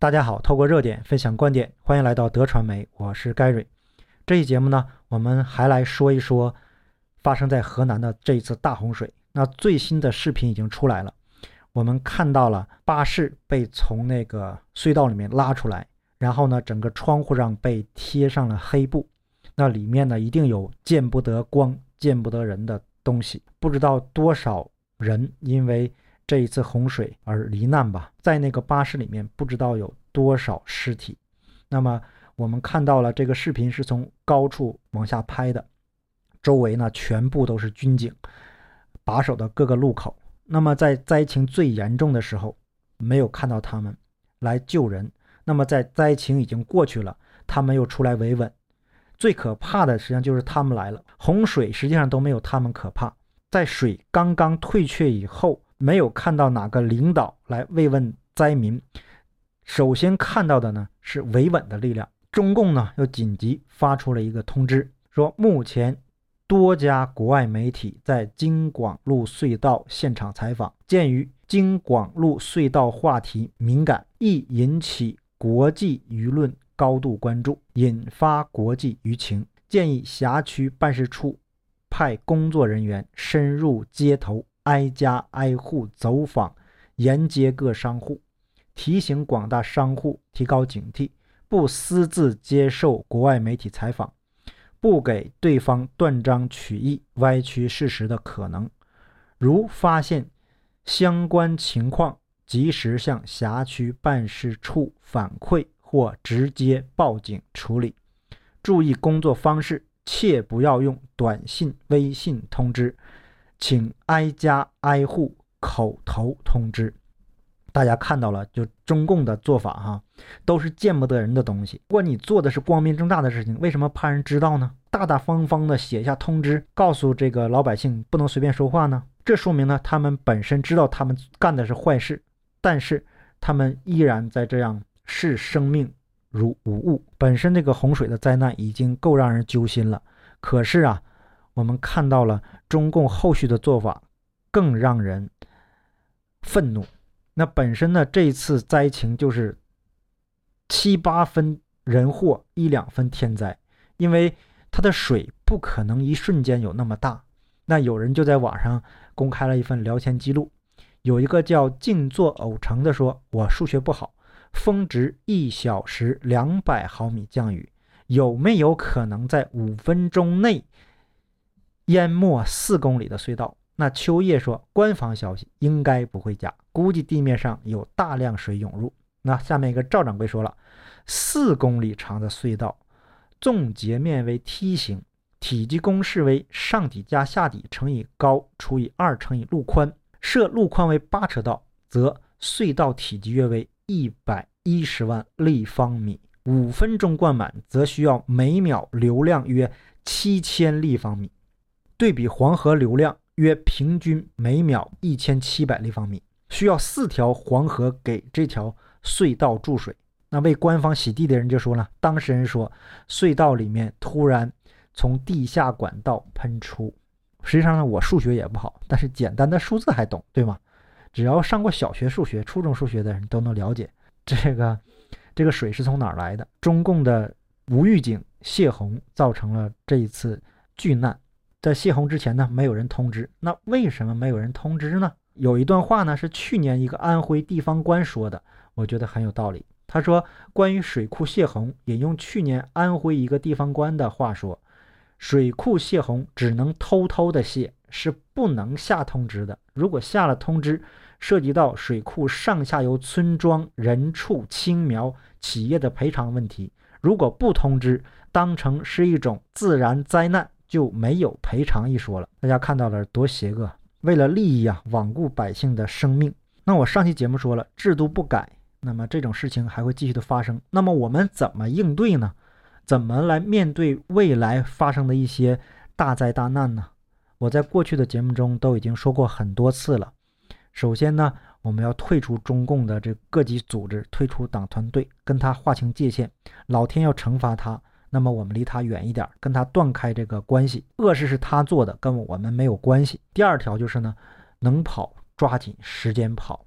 大家好，透过热点分享观点，欢迎来到德传媒，我是 Gary。这一节目呢，我们还来说一说发生在河南的这一次大洪水。那最新的视频已经出来了，我们看到了巴士被从那个隧道里面拉出来，然后呢，整个窗户上被贴上了黑布，那里面呢一定有见不得光、见不得人的东西，不知道多少人因为。这一次洪水而罹难吧，在那个巴士里面不知道有多少尸体。那么我们看到了这个视频是从高处往下拍的，周围呢全部都是军警把守的各个路口。那么在灾情最严重的时候，没有看到他们来救人。那么在灾情已经过去了，他们又出来维稳。最可怕的实际上就是他们来了，洪水实际上都没有他们可怕。在水刚刚退却以后。没有看到哪个领导来慰问灾民，首先看到的呢是维稳的力量。中共呢又紧急发出了一个通知，说目前多家国外媒体在京广路隧道现场采访，鉴于京广路隧道话题敏感，易引起国际舆论高度关注，引发国际舆情，建议辖区办事处派工作人员深入街头。挨家挨户走访，沿街各商户，提醒广大商户提高警惕，不私自接受国外媒体采访，不给对方断章取义、歪曲事实的可能。如发现相关情况，及时向辖区办事处反馈或直接报警处理。注意工作方式，切不要用短信、微信通知。请挨家挨户口头通知，大家看到了，就中共的做法哈，都是见不得人的东西。如果你做的是光明正大的事情，为什么怕人知道呢？大大方方的写下通知，告诉这个老百姓不能随便说话呢？这说明呢，他们本身知道他们干的是坏事，但是他们依然在这样视生命如无物。本身这个洪水的灾难已经够让人揪心了，可是啊。我们看到了中共后续的做法，更让人愤怒。那本身呢，这次灾情就是七八分人祸，一两分天灾，因为它的水不可能一瞬间有那么大。那有人就在网上公开了一份聊天记录，有一个叫静坐偶成的说：“我数学不好，峰值一小时两百毫米降雨，有没有可能在五分钟内？”淹没四公里的隧道，那秋叶说，官方消息应该不会假，估计地面上有大量水涌入。那下面一个赵掌柜说了，四公里长的隧道，纵截面为梯形，体积公式为上底加下底乘以高除以二乘以路宽，设路宽为八车道，则隧道体积约为一百一十万立方米。五分钟灌满，则需要每秒流量约七千立方米。对比黄河流量约平均每秒一千七百立方米，需要四条黄河给这条隧道注水。那为官方洗地的人就说了，当事人说隧道里面突然从地下管道喷出。实际上呢，我数学也不好，但是简单的数字还懂，对吗？只要上过小学数学、初中数学的人都能了解，这个这个水是从哪儿来的？中共的无预警泄洪造成了这一次巨难。在泄洪之前呢，没有人通知。那为什么没有人通知呢？有一段话呢，是去年一个安徽地方官说的，我觉得很有道理。他说，关于水库泄洪，引用去年安徽一个地方官的话说：“水库泄洪只能偷偷的泄，是不能下通知的。如果下了通知，涉及到水库上下游村庄、人畜、青苗、企业的赔偿问题。如果不通知，当成是一种自然灾难。”就没有赔偿一说了。大家看到了多邪恶，为了利益啊，罔顾百姓的生命。那我上期节目说了，制度不改，那么这种事情还会继续的发生。那么我们怎么应对呢？怎么来面对未来发生的一些大灾大难呢？我在过去的节目中都已经说过很多次了。首先呢，我们要退出中共的这各级组织，退出党团队，跟他划清界限。老天要惩罚他。那么我们离他远一点，跟他断开这个关系。恶事是他做的，跟我们没有关系。第二条就是呢，能跑抓紧时间跑。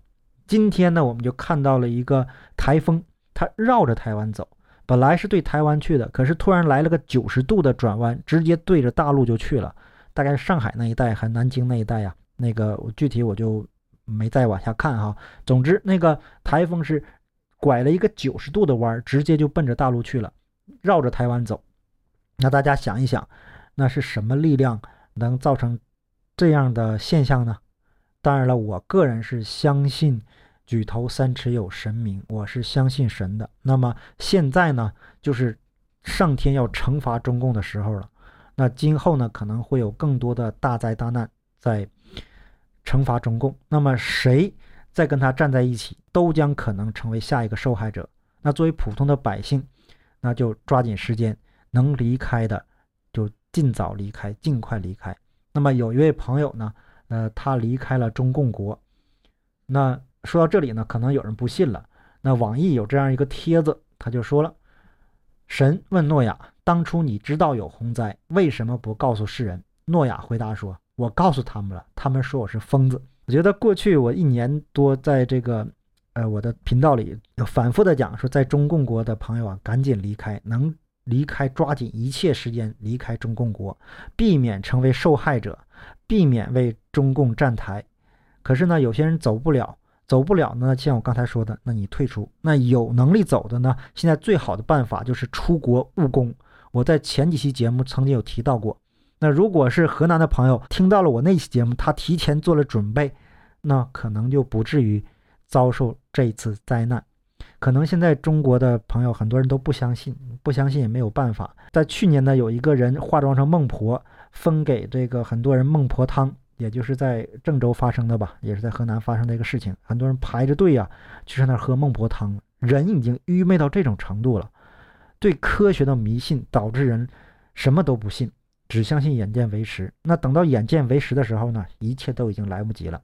今天呢，我们就看到了一个台风它绕着台湾走，本来是对台湾去的，可是突然来了个九十度的转弯，直接对着大陆就去了，大概上海那一带和南京那一带呀。那个我具体我就没再往下看哈。总之，那个台风是拐了一个九十度的弯，直接就奔着大陆去了，绕着台湾走。那大家想一想，那是什么力量能造成这样的现象呢？当然了，我个人是相信举头三尺有神明，我是相信神的。那么现在呢，就是上天要惩罚中共的时候了。那今后呢，可能会有更多的大灾大难在惩罚中共。那么谁在跟他站在一起，都将可能成为下一个受害者。那作为普通的百姓，那就抓紧时间。能离开的就尽早离开，尽快离开。那么有一位朋友呢，呃，他离开了中共国。那说到这里呢，可能有人不信了。那网易有这样一个帖子，他就说了：“神问诺亚，当初你知道有洪灾，为什么不告诉世人？”诺亚回答说：“我告诉他们了，他们说我是疯子。”我觉得过去我一年多在这个呃我的频道里反复的讲说，在中共国的朋友啊，赶紧离开，能。离开，抓紧一切时间离开中共国，避免成为受害者，避免为中共站台。可是呢，有些人走不了，走不了呢。像我刚才说的，那你退出。那有能力走的呢？现在最好的办法就是出国务工。我在前几期节目曾经有提到过。那如果是河南的朋友听到了我那期节目，他提前做了准备，那可能就不至于遭受这一次灾难。可能现在中国的朋友很多人都不相信，不相信也没有办法。在去年呢，有一个人化妆成孟婆，分给这个很多人孟婆汤，也就是在郑州发生的吧，也是在河南发生的一个事情。很多人排着队呀，去上那儿喝孟婆汤，人已经愚昧到这种程度了。对科学的迷信导致人什么都不信，只相信眼见为实。那等到眼见为实的时候呢，一切都已经来不及了。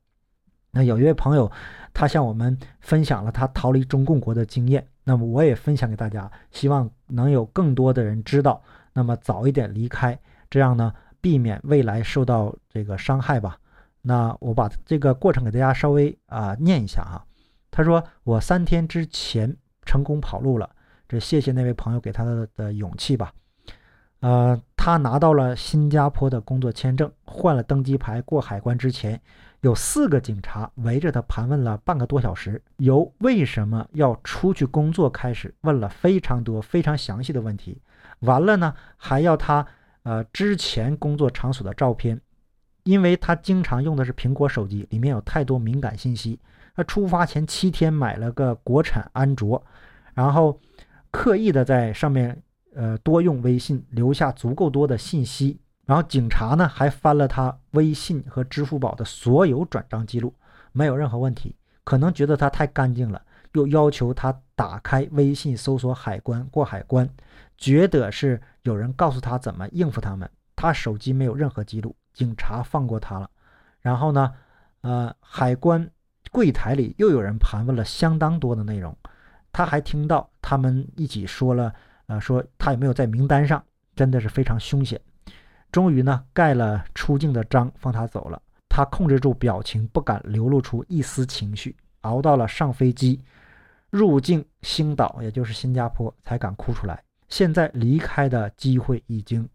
那有一位朋友，他向我们分享了他逃离中共国的经验。那么我也分享给大家，希望能有更多的人知道。那么早一点离开，这样呢，避免未来受到这个伤害吧。那我把这个过程给大家稍微啊念一下哈。他说：“我三天之前成功跑路了，这谢谢那位朋友给他的的勇气吧。呃，他拿到了新加坡的工作签证，换了登机牌，过海关之前。”有四个警察围着他盘问了半个多小时，由为什么要出去工作开始，问了非常多、非常详细的问题。完了呢，还要他呃之前工作场所的照片，因为他经常用的是苹果手机，里面有太多敏感信息。他出发前七天买了个国产安卓，然后刻意的在上面呃多用微信，留下足够多的信息。然后警察呢还翻了他微信和支付宝的所有转账记录，没有任何问题。可能觉得他太干净了，又要求他打开微信搜索海关过海关，觉得是有人告诉他怎么应付他们。他手机没有任何记录，警察放过他了。然后呢，呃，海关柜台里又有人盘问了相当多的内容，他还听到他们一起说了，呃，说他有没有在名单上，真的是非常凶险。终于呢，盖了出境的章，放他走了。他控制住表情，不敢流露出一丝情绪，熬到了上飞机，入境星岛，也就是新加坡，才敢哭出来。现在离开的机会已经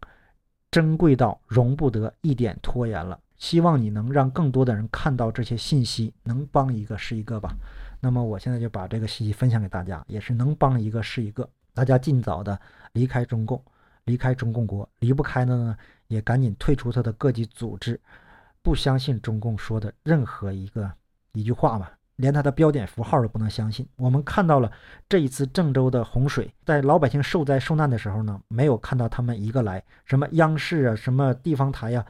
珍贵到容不得一点拖延了。希望你能让更多的人看到这些信息，能帮一个是一个吧。那么我现在就把这个信息分享给大家，也是能帮一个是一个。大家尽早的离开中共，离开中共国，离不开的呢？也赶紧退出他的各级组织，不相信中共说的任何一个一句话吧，连他的标点符号都不能相信。我们看到了这一次郑州的洪水，在老百姓受灾受难的时候呢，没有看到他们一个来，什么央视啊，什么地方台呀，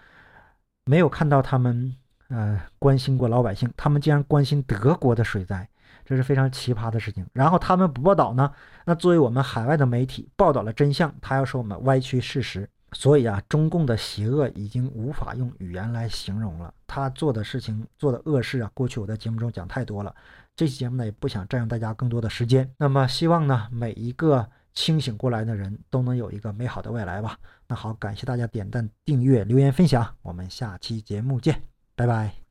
没有看到他们呃关心过老百姓，他们竟然关心德国的水灾，这是非常奇葩的事情。然后他们不报道呢，那作为我们海外的媒体报道了真相，他要说我们歪曲事实。所以啊，中共的邪恶已经无法用语言来形容了。他做的事情、做的恶事啊，过去我在节目中讲太多了。这期节目呢，也不想占用大家更多的时间。那么，希望呢，每一个清醒过来的人都能有一个美好的未来吧。那好，感谢大家点赞、订阅、留言、分享，我们下期节目见，拜拜。